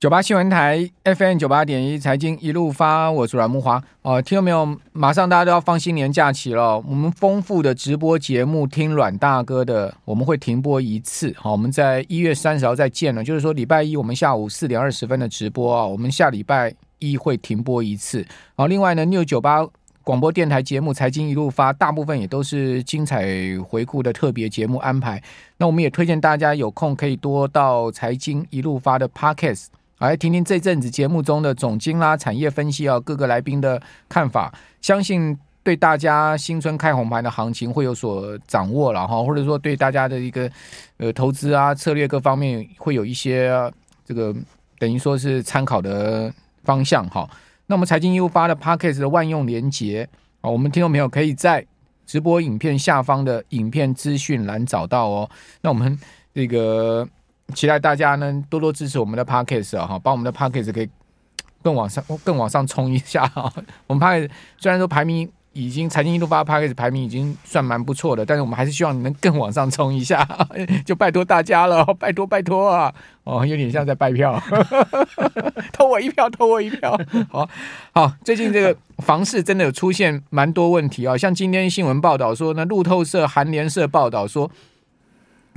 九八新闻台 FM 九八点一财经一路发，我是阮慕驊哦，听到没有？马上大家都要放新年假期了，我们丰富的直播节目听阮大哥的，我们会停播一次。好，我们在一月三十号再见了，就是说礼拜一我们下午四点二十分的直播啊，我们下礼拜一会停播一次。好，另外呢，New 九八广播电台节目财经一路发，大部分也都是精彩回顾的特别节目安排。那我们也推荐大家有空可以多到财经一路发的 Podcast。来听听这阵子节目中的总经啦、产业分析啊，各个来宾的看法，相信对大家新春开红盘的行情会有所掌握了哈，或者说对大家的一个呃投资啊策略各方面会有一些这个等于说是参考的方向哈。那我们财经一路发的 Podcast 的万用连结啊，我们听众朋友可以在直播影片下方的影片资讯栏找到哦。那我们这个。期待大家呢多多支持我们的 Podcast 啊，哈，把我们的 Podcast 给 更往上、更往上冲一下 哈。我们 Podcast 虽然说排名已经财经一路发 Podcast 排名已经算蛮不错的，但是我们还是希望你能更往上冲一下，就拜托大家了，拜托拜托啊！哦，有点像在拜票，投我一票，投我一票。好好，最近这个房市真的有出现蛮多问题啊，像今天新闻报道说呢，路透社、韩联社报道说。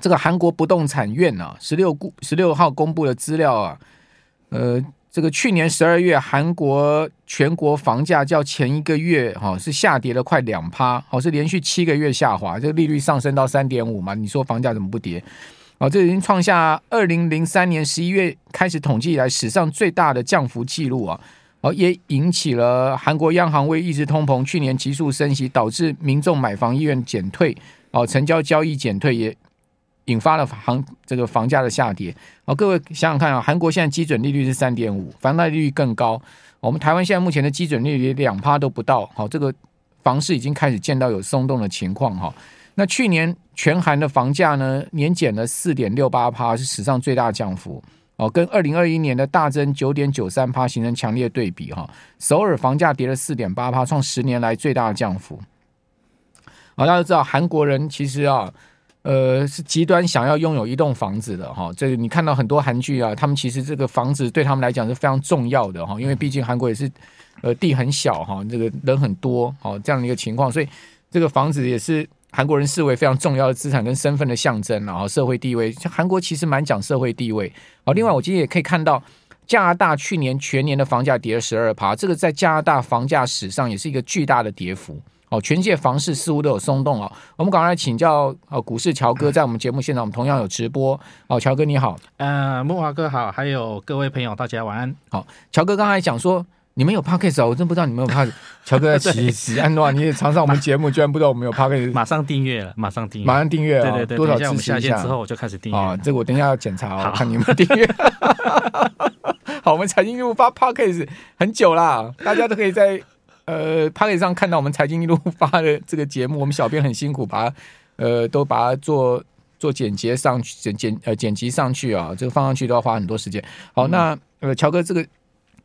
这个韩国不动产院啊，十六十六号公布的资料啊，呃，这个去年十二月韩国全国房价较前一个月哈、哦、是下跌了快两趴，好、哦、是连续七个月下滑，这个利率上升到三点五嘛，你说房价怎么不跌？哦，这已经创下二零零三年十一月开始统计以来史上最大的降幅记录啊，哦，也引起了韩国央行为抑制通膨，去年急速升息，导致民众买房意愿减退，哦，成交交易减退也。引发了房这个房价的下跌。好，各位想想看啊，韩国现在基准利率是三点五，房贷利率更高。我们台湾现在目前的基准利率两趴都不到。好，这个房市已经开始见到有松动的情况哈。那去年全韩的房价呢，年减了四点六八趴，是史上最大降幅。哦，跟二零二一年的大增九点九三趴形成强烈对比哈。首尔房价跌了四点八趴，创十年来最大的降幅。好，大家都知道韩国人其实啊。呃，是极端想要拥有一栋房子的哈，这个你看到很多韩剧啊，他们其实这个房子对他们来讲是非常重要的哈，因为毕竟韩国也是呃地很小哈，这个人很多哦这样的一个情况，所以这个房子也是韩国人视为非常重要的资产跟身份的象征，然后社会地位，像韩国其实蛮讲社会地位。好，另外我今天也可以看到加拿大去年全年的房价跌了十二趴，这个在加拿大房价史上也是一个巨大的跌幅。哦，全界房市似乎都有松动哦。我们赶快来请教哦，股市乔哥在我们节目现场，我们同样有直播哦。乔哥你好，呃，木华哥好，还有各位朋友，大家晚安。好，乔哥刚才讲说你们有 Podcast 哦，我真不知道你们有 Podcast。乔哥在起起安诺，你也常上我们节目，居然不知道我们有 Podcast。马上订阅了，马上订阅，马上订阅，对对对，多少支持一下之后我就开始订阅啊。这个我等一下要检查哦，看你们订阅。好，我们财经一路发 Podcast 很久啦，大家都可以在。呃 Podcast 上看到我们财经一路发的这个节目，我们小编很辛苦，把它呃都把它做做剪辑上去，剪剪呃剪辑上去啊，这个放上去都要花很多时间。好，嗯、那呃乔哥，这个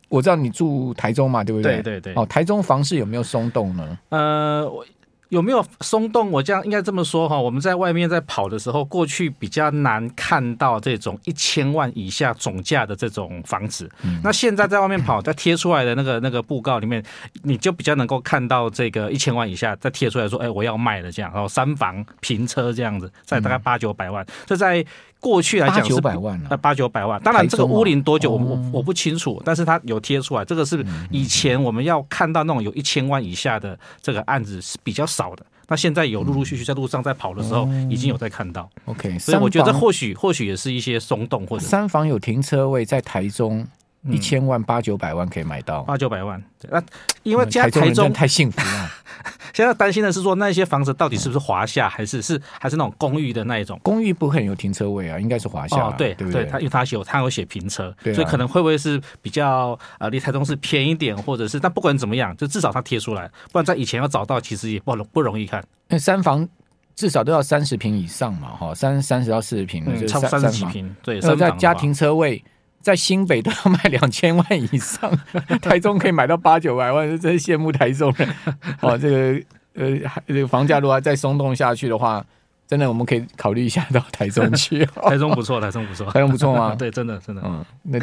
我知道你住台中嘛，对不对？对对对。哦，台中房市有没有松动呢？呃，我。有没有松动？我这样应该这么说哈，我们在外面在跑的时候，过去比较难看到这种一千万以下总价的这种房子。嗯、那现在在外面跑，在贴出来的那个那个布告里面，你就比较能够看到这个一千万以下再贴出来说，哎，我要卖了这样，然后三房平车这样子，在大概八九百万，这在。过去来讲是八九百万，那八九百万。当然，这个屋龄多久，我我我不清楚。但是它有贴出来，这个是以前我们要看到那种有一千万以下的这个案子是比较少的。那现在有陆陆续续在路上在跑的时候，已经有在看到。OK，所以我觉得或许或许也是一些松动，或者三房有停车位在台中。一千万八九百万可以买到八九百万，对，那因为台中台中太幸福了。现在担心的是说，那些房子到底是不是华夏，还是是还是那种公寓的那一种？公寓不可能有停车位啊，应该是华夏。哦，对对，他因为他有他有写平车，所以可能会不会是比较呃离台中市偏一点，或者是但不管怎么样，就至少他贴出来，不然在以前要找到其实也不容不容易看。那三房至少都要三十平以上嘛，哈，三三十到四十平，差不多三十几平，对，然后再加停车位。在新北都要卖两千万以上，台中可以买到八九百万，真是羡慕台中人。哦，这个呃，这个房价如果再松动下去的话，真的我们可以考虑一下到台中去。台中不错，台中不错，台中不错吗？对，真的真的。嗯，那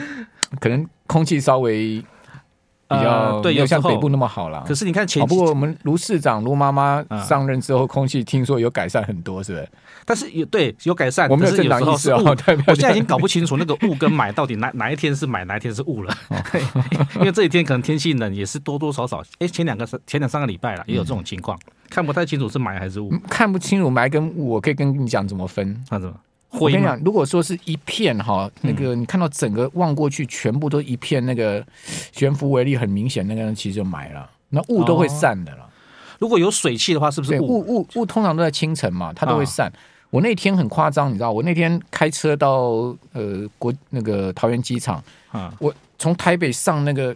可能空气稍微。比较没有像北部那么好了，呃。可是你看前，不过我们卢市长卢妈妈上任之后，空气听说有改善很多，是不是？但是有对有改善，我们有正常意识哦。我现在已经搞不清楚那个雾跟霾到底哪哪一天是霾，哪一天是雾了。因为这几天可能天气冷，也是多多少少。哎，前两个前两三个礼拜了，也有这种情况，看不太清楚是霾还是雾。看不清楚霾跟雾，我可以跟你讲怎么分。那怎么？我跟你讲，如果说是一片哈，那个你看到整个望过去，全部都一片那个悬浮微粒很明显，那个人其实就埋了，那雾都会散的了。如果有水汽的话，是不是雾雾雾通常都在清晨嘛，它都会散。我那天很夸张，你知道，我那天开车到呃国那个桃园机场啊，我从台北上那个。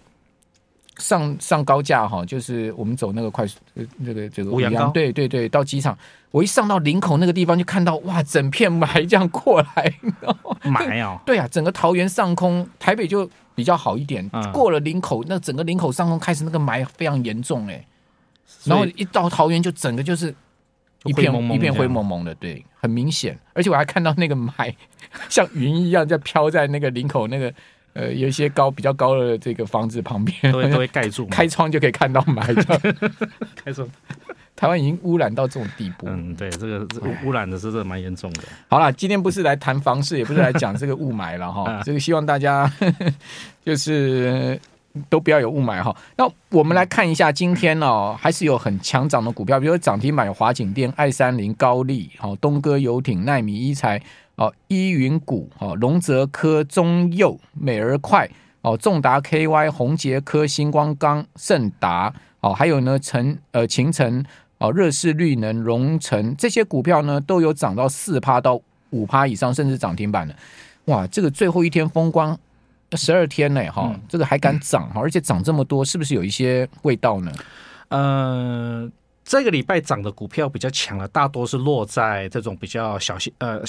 上上高架哈，就是我们走那个快速，那个这个五羊对对对，到机场，我一上到林口那个地方，就看到哇，整片霾这样过来，霾哦，对啊，整个桃园上空，台北就比较好一点，嗯、过了林口，那整个林口上空开始那个霾非常严重哎，然后一到桃园就整个就是一片一片灰蒙蒙的，对，很明显，而且我还看到那个霾 像云一样在飘在那个林口那个。呃，有一些高比较高的这个房子旁边，都会 都会盖住，开窗就可以看到霾。开窗，台湾已经污染到这种地步。嗯，对，这个污染的是真的蛮严重的。好了，今天不是来谈房事，也不是来讲这个雾霾了哈。这个希望大家就是都不要有雾霾哈。那我们来看一下今天哦，还是有很强涨的股票，比如说涨停板有华景电、爱三零、高丽、好东哥游艇、奈米一材。哦，依云谷，哦，龙泽科、中佑、美而快，哦，重达 KY、宏杰科、星光钢、盛达，哦，还有呢，成呃秦城，哦，热势绿能、荣成这些股票呢，都有涨到四趴到五趴以上，甚至涨停板的。哇，这个最后一天风光十二天呢，哈、这个还敢涨哈，而且涨这么多，是不是有一些味道呢？呃。这个礼拜涨的股票比较强的，大多是落在这种比较小型，呃，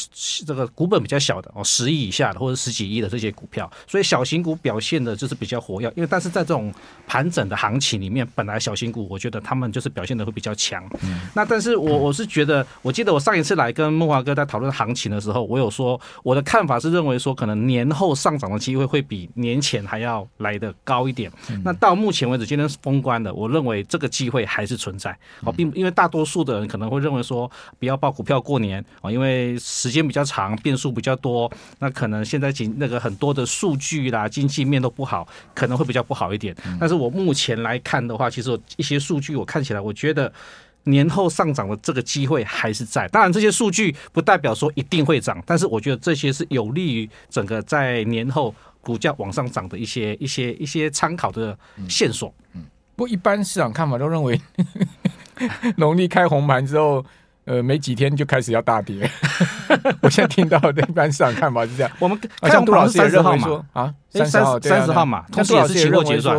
这个股本比较小的哦，十亿以下的或者十几亿的这些股票，所以小型股表现的就是比较活跃。因为但是在这种盘整的行情里面，本来小型股我觉得他们就是表现的会比较强。嗯、那但是我我是觉得，我记得我上一次来跟梦华哥在讨论行情的时候，我有说我的看法是认为说，可能年后上涨的机会会比年前还要来的高一点。嗯、那到目前为止，今天是封关的，我认为这个机会还是存在。并因为大多数的人可能会认为说，不要报股票过年啊，因为时间比较长，变数比较多。那可能现在经那个很多的数据啦，经济面都不好，可能会比较不好一点。但是我目前来看的话，其实一些数据我看起来，我觉得年后上涨的这个机会还是在。当然，这些数据不代表说一定会涨，但是我觉得这些是有利于整个在年后股价往上涨的一些一些一些参考的线索。嗯，不过一般市场看法都认为。农历开红盘之后，呃，没几天就开始要大跌。我现在听到的一般市场看法是这样。我们像杜老师也认为说啊，三十号三十号嘛，同时也是期货结算。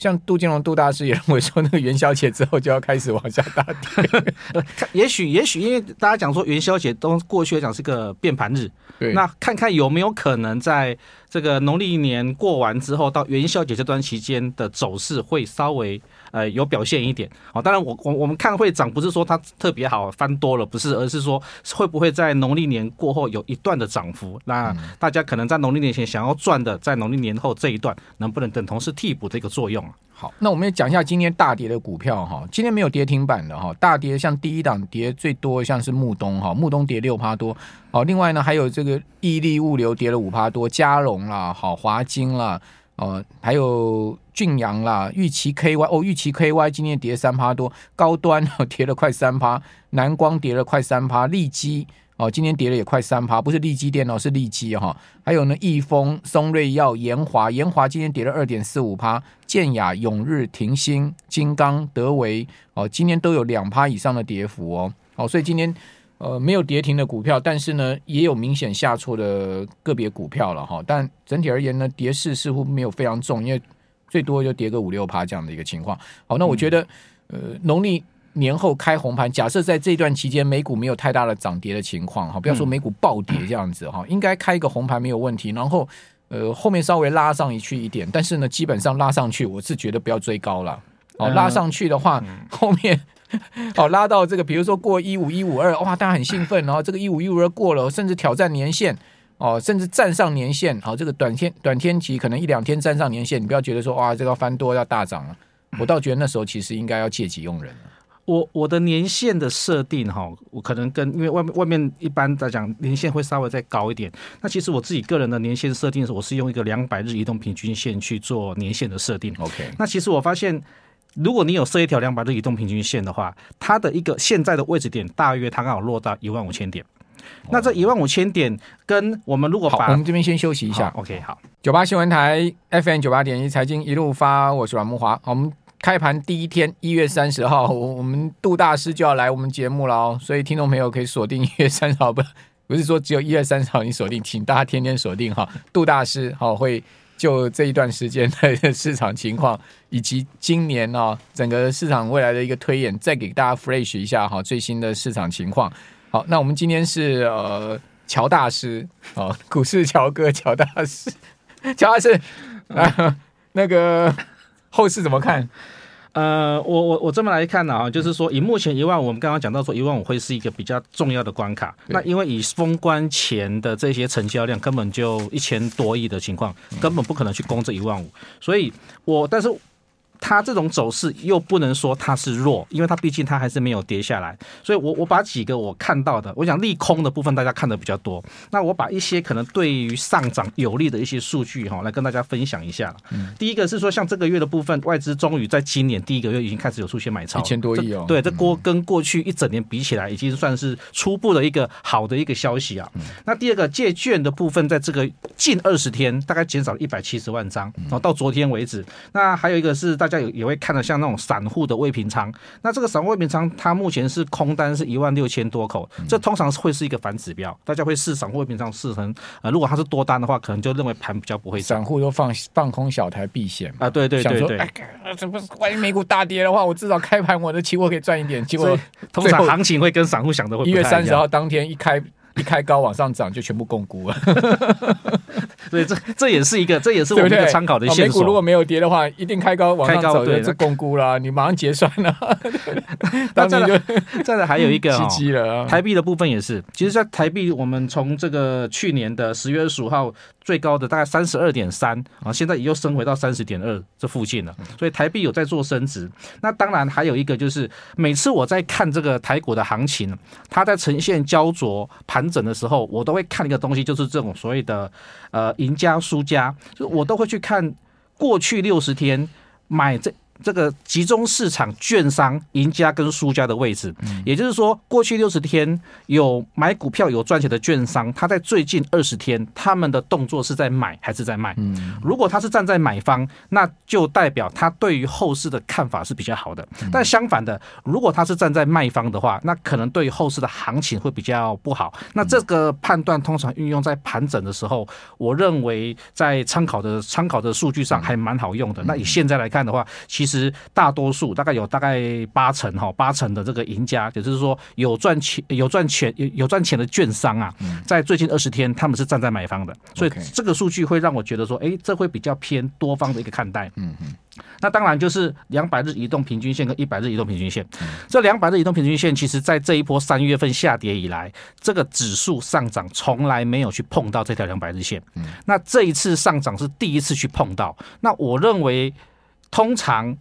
像杜金龙杜大师也认为说，那个元宵节之后就要开始往下大跌。也许也许因为大家讲说元宵节都过去来讲是个变盘日，对那看看有没有可能在这个农历年过完之后，到元宵节这段期间的走势会稍微。呃，有表现一点哦。当然我，我我我们看会涨，不是说它特别好翻多了，不是，而是说会不会在农历年过后有一段的涨幅。那大家可能在农历年前想要赚的，在农历年后这一段能不能等同是替补的一个作用？好，那我们也讲一下今天大跌的股票哈。今天没有跌停板的哈，大跌像第一档跌最多像是木东哈，木东跌六趴多。好，另外呢还有这个毅力物流跌了五趴多，嘉荣啦，好华金啦。哦，还有俊阳啦，玉期 KY 哦，玉期 KY 今天跌三趴多，高端 跌了快三趴，南光跌了快三趴，利基哦，今天跌了也快三趴，不是利基电脑是利基哈，还有呢，益丰、松瑞药、研华、研华今天跌了二点四五趴，健亚、永日、停薪、金刚、德维哦，今天都有两趴以上的跌幅哦，哦，所以今天。呃，没有跌停的股票，但是呢，也有明显下挫的个别股票了哈。但整体而言呢，跌势似乎没有非常重，因为最多就跌个五六趴这样的一个情况。好，那我觉得，呃，农历年后开红盘，假设在这段期间美股没有太大的涨跌的情况哈，不要说美股暴跌这样子哈，应该开一个红盘没有问题。然后，呃，后面稍微拉上去一点，但是呢，基本上拉上去，我是觉得不要追高了。哦，拉上去的话，后面。好，拉到这个，比如说过一五一五二，哇，大家很兴奋，然后这个一五一五二过了，甚至挑战年线哦，甚至站上年线。好，这个短天短天期可能一两天站上年线，你不要觉得说哇，这个翻多要大涨了。我倒觉得那时候其实应该要借机用人。我我的年限的设定哈，我可能跟因为外面外面一般来讲年限会稍微再高一点。那其实我自己个人的年限设定是，我是用一个两百日移动平均线去做年限的设定。OK，那其实我发现。如果你有设一条两百日移动平均线的话，它的一个现在的位置点大约它刚好落到一万五千点。那这一万五千点跟我们如果把我们这边先休息一下，OK，好。九八新闻台 FM 九八点一财经一路发，我是阮慕华。我们开盘第一天一月三十号，我我们杜大师就要来我们节目了哦，所以听众朋友可以锁定一月三十号，不不是说只有一月三十号你锁定，请大家天天锁定哈，杜大师好会。就这一段时间的市场情况，以及今年哦整个市场未来的一个推演，再给大家 fresh 一下哈最新的市场情况。好，那我们今天是呃乔大师哦，股市乔哥乔大师，乔大师啊，那个后市怎么看？呃，我我我这么来看呢啊，就是说以目前一万五，我们刚刚讲到说一万五会是一个比较重要的关卡。那因为以封关前的这些成交量，根本就一千多亿的情况，根本不可能去攻这一万五。所以我但是。它这种走势又不能说它是弱，因为它毕竟它还是没有跌下来，所以我我把几个我看到的，我想利空的部分大家看的比较多，那我把一些可能对于上涨有利的一些数据哈，来跟大家分享一下。嗯，第一个是说像这个月的部分，外资终于在今年第一个月已经开始有出现买超，一千多亿哦。对，这过跟过去一整年比起来，已经算是初步的一个好的一个消息啊。那第二个借券的部分，在这个近二十天大概减少了一百七十万张，然后到昨天为止。那还有一个是大。大家有也会看得像那种散户的未平仓，那这个散户未平仓，它目前是空单是一万六千多口，这通常是会是一个反指标，大家会视散户未平仓视成，呃，如果它是多单的话，可能就认为盘比较不会涨。散户都放放空小台避险啊，对对对对，对，哎，这不是万一美股大跌的话，我至少开盘我的期货可以赚一点。结果通常行情会跟散户想的会一月三十号当天一开。一开高往上涨，就全部共估了。所以这这也是一个，这也是我们一个参考的线索。美股如果没有跌的话，一定开高往上走，对，这共估啦，你马上结算了。那再来，再来还有一个哦，台币的部分也是。其实，在台币，我们从这个去年的十月二十五号。最高的大概三十二点三啊，现在也又升回到三十点二这附近了，所以台币有在做升值。那当然还有一个就是，每次我在看这个台股的行情，它在呈现焦灼盘整的时候，我都会看一个东西，就是这种所谓的呃赢家输家，就我都会去看过去六十天买这。这个集中市场券商赢家跟输家的位置，也就是说，过去六十天有买股票有赚钱的券商，他在最近二十天他们的动作是在买还是在卖？如果他是站在买方，那就代表他对于后市的看法是比较好的。但相反的，如果他是站在卖方的话，那可能对于后市的行情会比较不好。那这个判断通常运用在盘整的时候，我认为在参考的参考的数据上还蛮好用的。那以现在来看的话，其实。其实大多数大概有大概八成哈，八成的这个赢家，也就是说有赚钱、有赚钱、有有赚钱的券商啊，在最近二十天他们是站在买方的，所以这个数据会让我觉得说，哎，这会比较偏多方的一个看待。嗯嗯。那当然就是两百日移动平均线跟一百日移动平均线，这两百日移动平均线，其实在这一波三月份下跌以来，这个指数上涨从来没有去碰到这条两百日线。那这一次上涨是第一次去碰到。那我认为。通常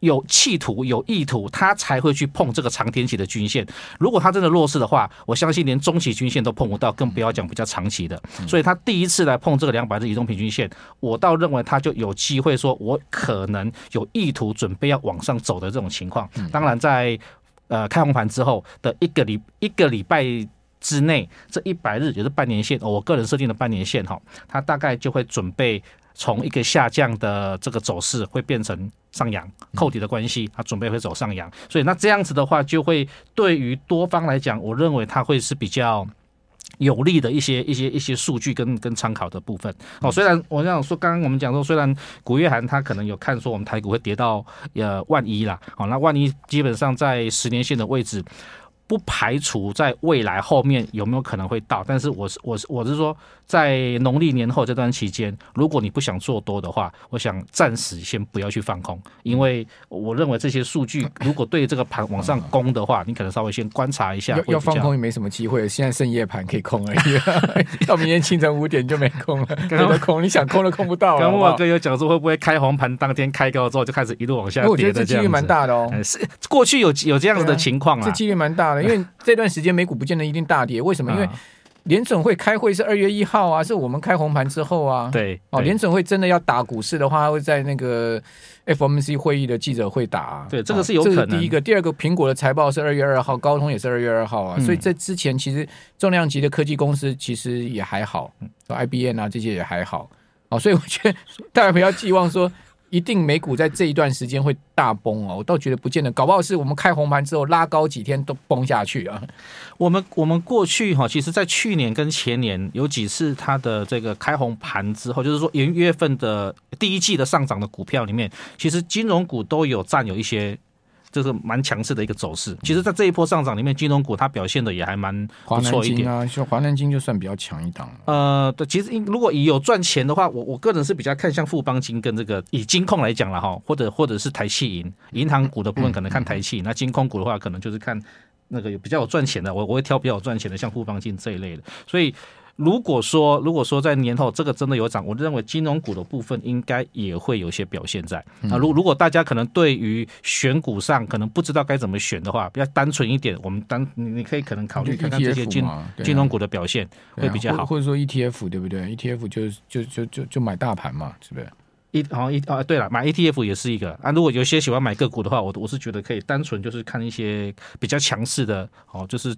有企图、有意图，他才会去碰这个长天期的均线。如果他真的弱势的话，我相信连中期均线都碰不到，更不要讲比较长期的。所以他第一次来碰这个两百日移动平均线，我倒认为他就有机会说，我可能有意图准备要往上走的这种情况。当然，在呃开红盘之后的一个礼一个礼拜之内，这一百日也就是半年线，我个人设定的半年线哈，它大概就会准备。从一个下降的这个走势会变成上扬，扣底的关系，它准备会走上扬，所以那这样子的话，就会对于多方来讲，我认为它会是比较有利的一些一些一些数据跟跟参考的部分。哦，虽然我想说，刚刚我们讲说，虽然古月涵他可能有看说我们台股会跌到呃万一啦，哦，那万一基本上在十年线的位置。不排除在未来后面有没有可能会到，但是我是我是我是说，在农历年后这段期间，如果你不想做多的话，我想暂时先不要去放空，因为我认为这些数据如果对这个盘往上攻的话，你可能稍微先观察一下。要要放空也没什么机会，现在剩夜盘可以空而已，到明天清晨五点就没空了。刚刚空，你想空都空不到。刚木华哥有讲说，会不会开红盘当天开高之后就开始一路往下跌？我觉得这几率蛮大的哦。是过去有有这样子的情况啊，这几率蛮大的，因为这段时间美股不见得一定大跌，为什么？因为联准会开会是二月一号啊，是我们开红盘之后啊。对哦，联准会真的要打股市的话，会在那个 FOMC 会议的记者会打啊。对，这个是有可能。哦、第一个，第二个，苹果的财报是二月二号，高通也是二月二号啊。嗯、所以这之前其实重量级的科技公司其实也还好，IBM 啊这些也还好。哦，所以我觉得 大家不要寄望说。一定美股在这一段时间会大崩哦，我倒觉得不见得，搞不好是我们开红盘之后拉高几天都崩下去啊。我们我们过去哈，其实在去年跟前年有几次它的这个开红盘之后，就是说元月份的第一季的上涨的股票里面，其实金融股都有占有一些。这是蛮强势的一个走势。其实，在这一波上涨里面，金融股它表现的也还蛮不错一点啊。像华南金就算比较强一档。呃，对，其实如果以有赚钱的话，我我个人是比较看像富邦金跟这个以金控来讲了哈，或者或者是台企银银行股的部分可能看台企，那金控股的话可能就是看那个有比较有赚钱的，我我会挑比较有赚钱的，像富邦金这一类的。所以。如果说如果说在年后这个真的有涨，我认为金融股的部分应该也会有些表现在。那如如果大家可能对于选股上可能不知道该怎么选的话，比较单纯一点，我们单你你可以可能考虑看看这些金金融股的表现会比较好，或者说 ETF 对不对？ETF 就就就就就买大盘嘛，是不是？一好像一啊对了，买 ETF 也是一个啊。如果有些喜欢买个股的话，我我是觉得可以单纯就是看一些比较强势的哦，就是。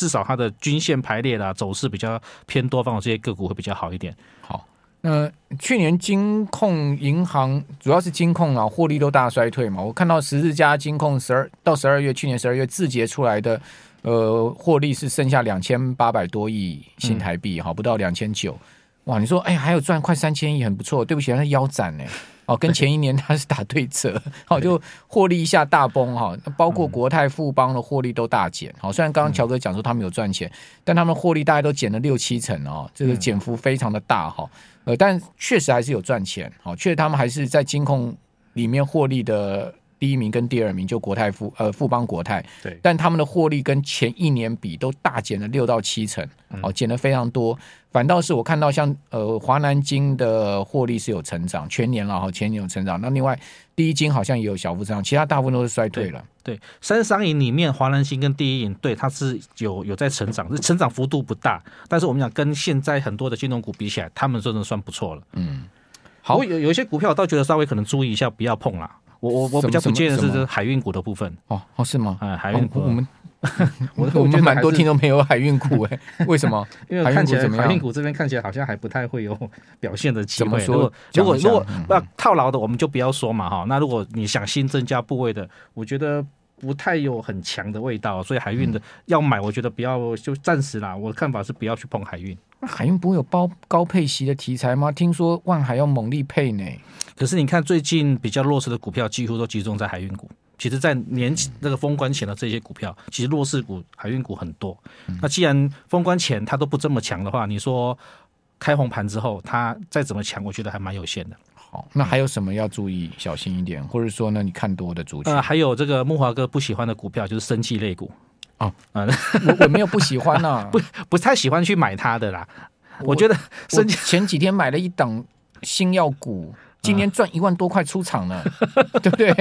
至少它的均线排列啦，走势比较偏多方的这些个股会比较好一点。好，那去年金控银行主要是金控啊，获利都大衰退嘛。我看到十四家金控十二到十二月，去年十二月字节出来的呃获利是剩下两千八百多亿新台币，哈、嗯，不到两千九。哇，你说哎，还有赚快三千亿，很不错。对不起，那腰斩呢。哦，跟前一年它是打对折，好、哦、就获利一下大崩哈，包括国泰富邦的获利都大减。好、嗯，虽然刚刚乔哥讲说他们有赚钱，嗯、但他们获利大概都减了六七成哦，这个减幅非常的大哈。呃，但确实还是有赚钱，好，确实他们还是在金控里面获利的。第一名跟第二名就国泰富呃富邦国泰，对，但他们的获利跟前一年比都大减了六到七成，哦，减了非常多。反倒是我看到像呃华南金的获利是有成长，全年了哈，全年有成长。那另外第一金好像也有小幅增长，其他大部分都是衰退了。对，对三商银里面华南金跟第一银对它是有有在成长，是成长幅度不大，但是我们讲跟现在很多的金融股比起来，他们真的算不错了。嗯，好，有有一些股票我倒觉得稍微可能注意一下，不要碰啦。我我我比较不建议的是海运股的部分哦哦是吗？哎，海运股，我们 我我们蛮多听众朋友海运股哎，为什么？因为看起来海运股这边看起来好像还不太会有表现的机会。怎么说？如果如果那套牢的，我们就不要说嘛哈。那如果你想新增加部位的，我觉得不太有很强的味道，所以海运的要买，我觉得不要就暂时啦。我的看法是不要去碰海运。那海运不会有包高配息的题材吗？听说万海要猛力配呢。可是你看，最近比较弱势的股票几乎都集中在海运股。其实，在年那个封关前的这些股票，其实弱势股海运股很多。那既然封关前它都不这么强的话，你说开红盘之后它再怎么强，我觉得还蛮有限的。好，那还有什么要注意小心一点，或者说呢，你看多的族群？呃，还有这个木华哥不喜欢的股票就是生气类股哦。嗯，我我没有不喜欢啊，不不太喜欢去买它的啦。我，我觉得生技前几天买了一档新药股。今年赚一万多块出场了，对不对？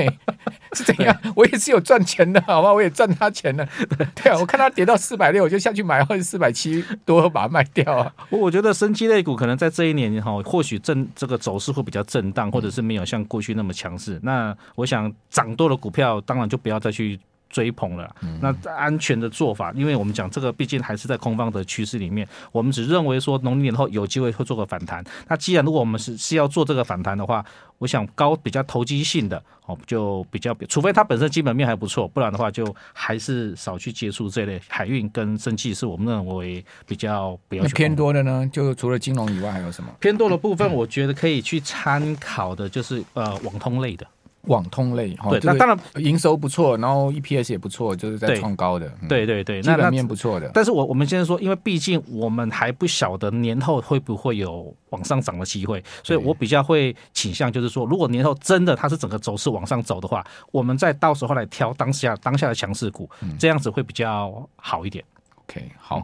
是怎样？我也是有赚钱的，好吧？我也赚他钱了。对啊，我看他跌到四百六，我就下去买，或者四百七多把它卖掉啊。我觉得生机类股可能在这一年哈，或许震这个走势会比较震荡，或者是没有像过去那么强势。那我想涨多的股票，当然就不要再去。追捧了，那安全的做法，因为我们讲这个毕竟还是在空方的趋势里面，我们只认为说农历年后有机会会做个反弹。那既然如果我们是是要做这个反弹的话，我想高比较投机性的哦，就比较，除非它本身基本面还不错，不然的话就还是少去接触这类海运跟生技，是我们认为比较比较偏多的呢。就除了金融以外，还有什么偏多的部分？我觉得可以去参考的，就是呃网通类的。网通类，对，那当然营收不错，然后 EPS 也不错，就是在创高的，对对对，基本面不错的。但是我我们现在说，因为毕竟我们还不晓得年后会不会有往上涨的机会，所以我比较会倾向就是说，如果年后真的它是整个走势往上走的话，我们再到时候来挑当下当下的强势股，这样子会比较好一点。OK，好，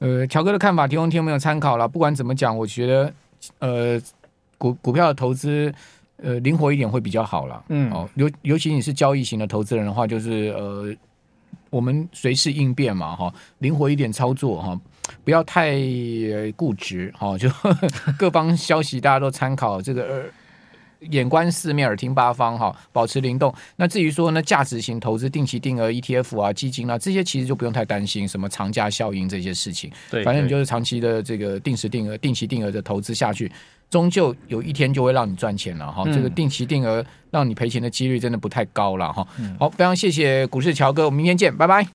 呃，乔哥的看法提供听众朋友参考了。不管怎么讲，我觉得呃股股票的投资。呃，灵活一点会比较好啦。嗯，哦，尤尤其你是交易型的投资人的话，就是呃，我们随时应变嘛，哈，灵活一点操作哈，不要太固执哈，就 各方消息大家都参考，这个呃，眼观四面，耳听八方哈，保持灵动。那至于说呢，价值型投资、定期定额 ETF 啊、基金啊这些，其实就不用太担心什么长假效应这些事情。对，反正你就是长期的这个定时定额、定期定额的投资下去。终究有一天就会让你赚钱了哈，这个定期定额让你赔钱的几率真的不太高了哈。好，非常谢谢股市乔哥，我们明天见，拜拜。